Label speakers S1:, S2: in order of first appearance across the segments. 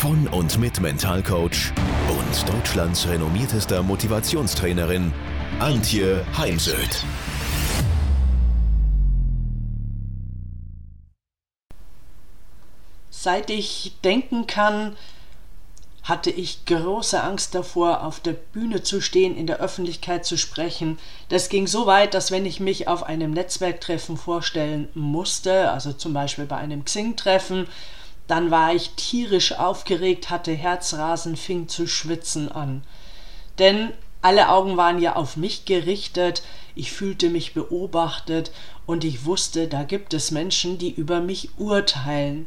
S1: von und mit Mentalcoach und Deutschlands renommiertester Motivationstrainerin Antje Heimsöth.
S2: Seit ich denken kann, hatte ich große Angst davor, auf der Bühne zu stehen, in der Öffentlichkeit zu sprechen. Das ging so weit, dass wenn ich mich auf einem Netzwerktreffen vorstellen musste, also zum Beispiel bei einem Xing-Treffen, dann war ich tierisch aufgeregt, hatte Herzrasen, fing zu schwitzen an. Denn alle Augen waren ja auf mich gerichtet, ich fühlte mich beobachtet und ich wusste, da gibt es Menschen, die über mich urteilen.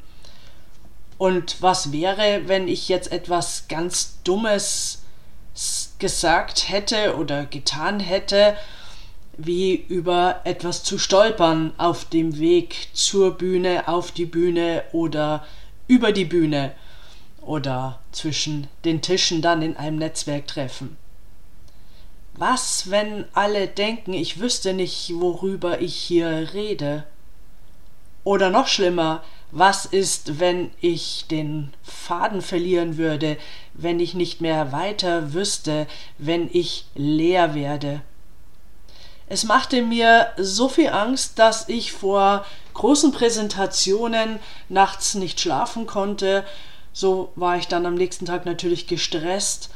S2: Und was wäre, wenn ich jetzt etwas ganz Dummes gesagt hätte oder getan hätte, wie über etwas zu stolpern auf dem Weg zur Bühne, auf die Bühne oder über die Bühne oder zwischen den Tischen dann in einem Netzwerktreffen. Was, wenn alle denken, ich wüsste nicht, worüber ich hier rede? Oder noch schlimmer, was ist, wenn ich den Faden verlieren würde, wenn ich nicht mehr weiter wüsste, wenn ich leer werde? Es machte mir so viel Angst, dass ich vor großen Präsentationen nachts nicht schlafen konnte. So war ich dann am nächsten Tag natürlich gestresst.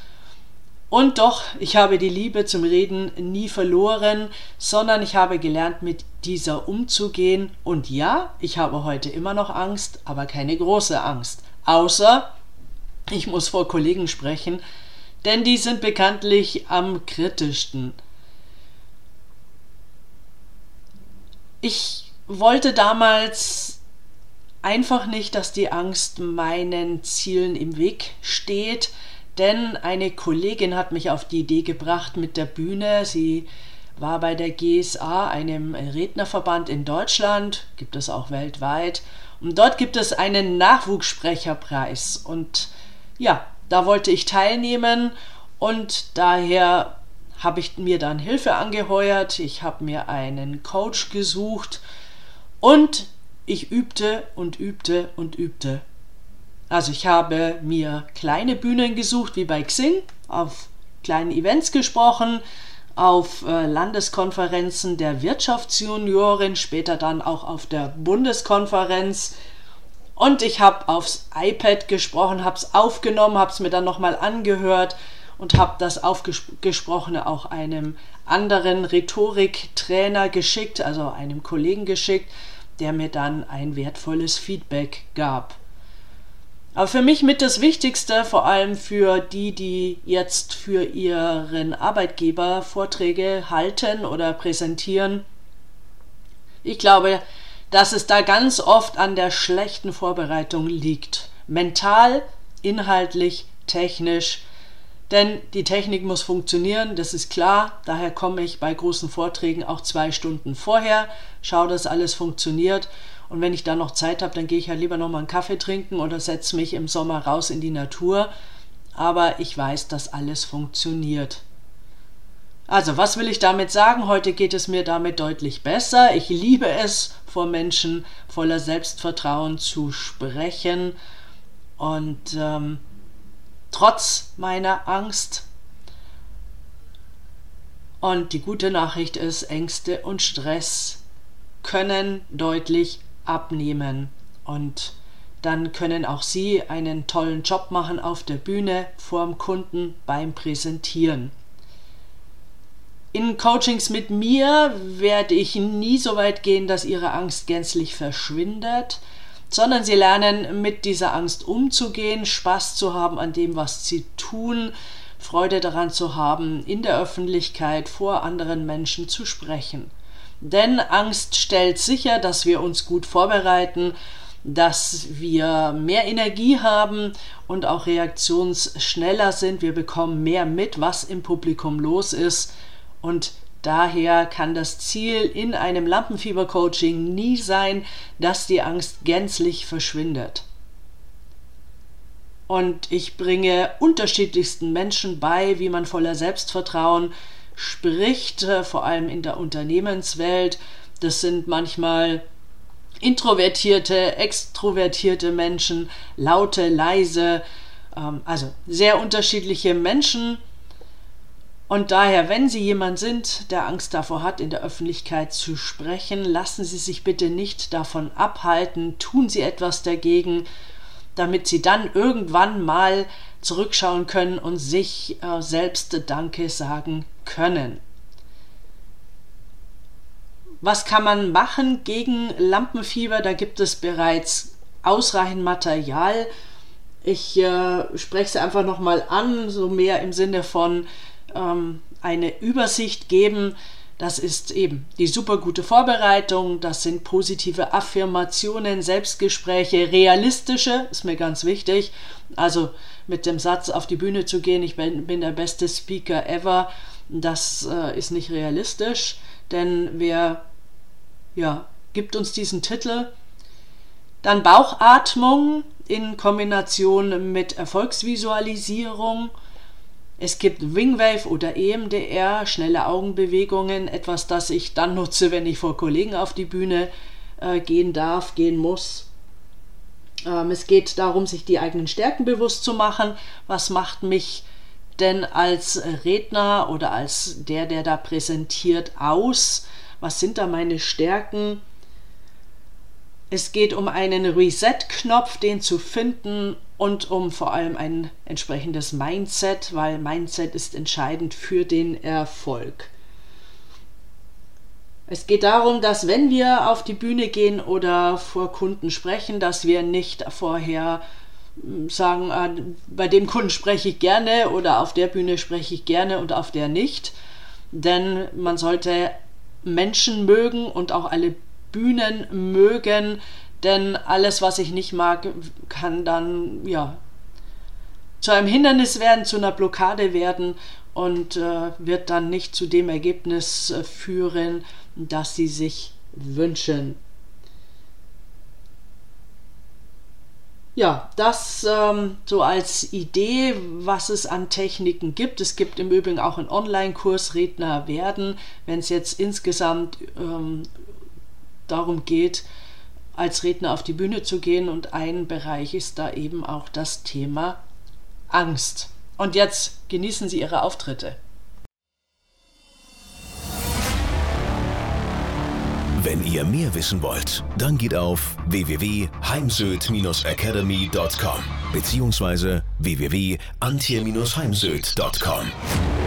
S2: Und doch, ich habe die Liebe zum Reden nie verloren, sondern ich habe gelernt, mit dieser umzugehen. Und ja, ich habe heute immer noch Angst, aber keine große Angst. Außer, ich muss vor Kollegen sprechen, denn die sind bekanntlich am kritischsten. Ich wollte damals einfach nicht, dass die Angst meinen Zielen im Weg steht, denn eine Kollegin hat mich auf die Idee gebracht mit der Bühne. Sie war bei der GSA, einem Rednerverband in Deutschland, gibt es auch weltweit. Und dort gibt es einen Nachwuchssprecherpreis. Und ja, da wollte ich teilnehmen und daher habe ich mir dann Hilfe angeheuert. Ich habe mir einen Coach gesucht und ich übte und übte und übte. Also ich habe mir kleine Bühnen gesucht, wie bei Xing, auf kleinen Events gesprochen, auf äh, Landeskonferenzen der Wirtschaftsjunioren, später dann auch auf der Bundeskonferenz. Und ich habe aufs iPad gesprochen, habe es aufgenommen, habe es mir dann nochmal angehört und habe das Aufgesprochene auch einem anderen Rhetoriktrainer geschickt, also einem Kollegen geschickt, der mir dann ein wertvolles Feedback gab. Aber für mich mit das Wichtigste, vor allem für die, die jetzt für ihren Arbeitgeber Vorträge halten oder präsentieren, ich glaube, dass es da ganz oft an der schlechten Vorbereitung liegt. Mental, inhaltlich, technisch, denn die Technik muss funktionieren, das ist klar. Daher komme ich bei großen Vorträgen auch zwei Stunden vorher, schaue, dass alles funktioniert. Und wenn ich dann noch Zeit habe, dann gehe ich ja lieber noch mal einen Kaffee trinken oder setze mich im Sommer raus in die Natur. Aber ich weiß, dass alles funktioniert. Also, was will ich damit sagen? Heute geht es mir damit deutlich besser. Ich liebe es, vor Menschen voller Selbstvertrauen zu sprechen. Und ähm, trotz meiner Angst. Und die gute Nachricht ist, Ängste und Stress können deutlich abnehmen und dann können auch Sie einen tollen Job machen auf der Bühne vorm Kunden beim Präsentieren. In Coachings mit mir werde ich nie so weit gehen, dass Ihre Angst gänzlich verschwindet sondern sie lernen mit dieser Angst umzugehen, Spaß zu haben an dem, was sie tun, Freude daran zu haben, in der Öffentlichkeit vor anderen Menschen zu sprechen. Denn Angst stellt sicher, dass wir uns gut vorbereiten, dass wir mehr Energie haben und auch reaktionsschneller sind. Wir bekommen mehr mit, was im Publikum los ist. Und daher kann das Ziel in einem Lampenfieber-Coaching nie sein, dass die Angst gänzlich verschwindet. Und ich bringe unterschiedlichsten Menschen bei, wie man voller Selbstvertrauen spricht, äh, vor allem in der Unternehmenswelt. Das sind manchmal introvertierte, extrovertierte Menschen, laute, leise, ähm, also sehr unterschiedliche Menschen. Und daher, wenn Sie jemand sind, der Angst davor hat, in der Öffentlichkeit zu sprechen, lassen Sie sich bitte nicht davon abhalten, tun Sie etwas dagegen, damit Sie dann irgendwann mal zurückschauen können und sich äh, selbst Danke sagen können. Was kann man machen gegen Lampenfieber? Da gibt es bereits ausreichend Material. Ich äh, spreche es einfach nochmal an, so mehr im Sinne von ähm, eine Übersicht geben. Das ist eben die super gute Vorbereitung, das sind positive Affirmationen, Selbstgespräche, realistische, ist mir ganz wichtig. Also mit dem Satz auf die Bühne zu gehen, ich bin, bin der beste Speaker ever, das äh, ist nicht realistisch, denn wer ja, gibt uns diesen Titel. Dann Bauchatmung in Kombination mit Erfolgsvisualisierung. Es gibt Wingwave oder EMDR, schnelle Augenbewegungen, etwas, das ich dann nutze, wenn ich vor Kollegen auf die Bühne äh, gehen darf, gehen muss. Ähm, es geht darum, sich die eigenen Stärken bewusst zu machen. Was macht mich denn als Redner oder als der, der da präsentiert, aus? was sind da meine Stärken. Es geht um einen Reset-Knopf, den zu finden und um vor allem ein entsprechendes Mindset, weil Mindset ist entscheidend für den Erfolg. Es geht darum, dass wenn wir auf die Bühne gehen oder vor Kunden sprechen, dass wir nicht vorher hm, sagen, ah, bei dem Kunden spreche ich gerne oder auf der Bühne spreche ich gerne und auf der nicht. Denn man sollte Menschen mögen und auch alle Bühnen mögen, denn alles, was ich nicht mag, kann dann ja zu einem Hindernis werden, zu einer Blockade werden und äh, wird dann nicht zu dem Ergebnis äh, führen, das sie sich wünschen. Ja, das ähm, so als Idee, was es an Techniken gibt. Es gibt im Übrigen auch einen Online-Kurs Redner werden, wenn es jetzt insgesamt ähm, darum geht, als Redner auf die Bühne zu gehen. Und ein Bereich ist da eben auch das Thema Angst. Und jetzt genießen Sie Ihre Auftritte.
S1: Wenn ihr mehr wissen wollt, dann geht auf www.heimsöd-academy.com bzw. www.antje-heimsöd.com.